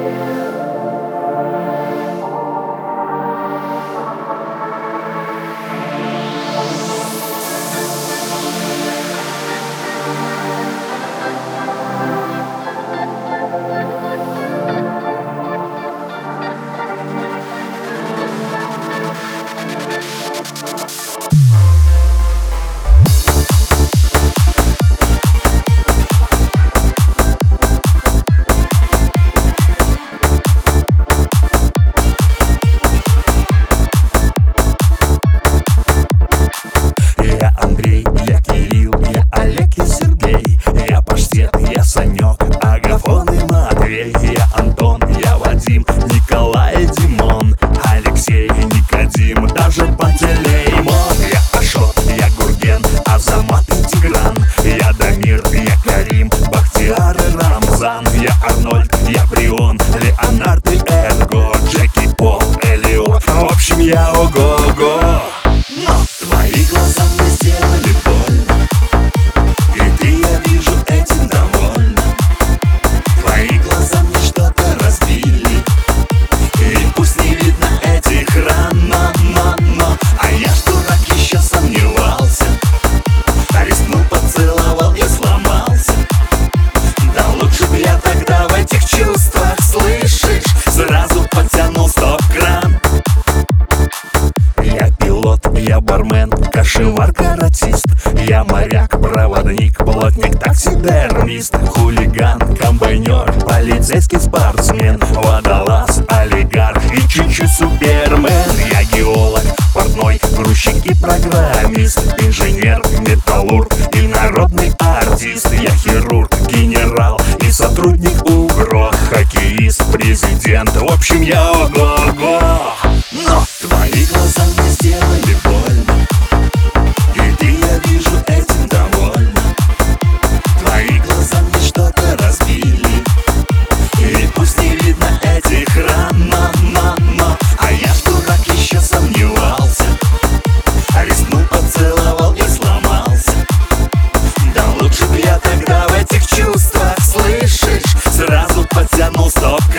Música я Андрей Лев. артист, кошевар, каратист Я моряк, проводник, плотник, таксидермист. Хулиган, комбайнер, полицейский спортсмен. Водолаз, олигарх и чуть-чуть супермен. Я геолог, портной, грузчик и программист. Инженер, металлург и народный артист. Я хирург, генерал и сотрудник УГРО. Хоккеист, президент, в общем я ого stop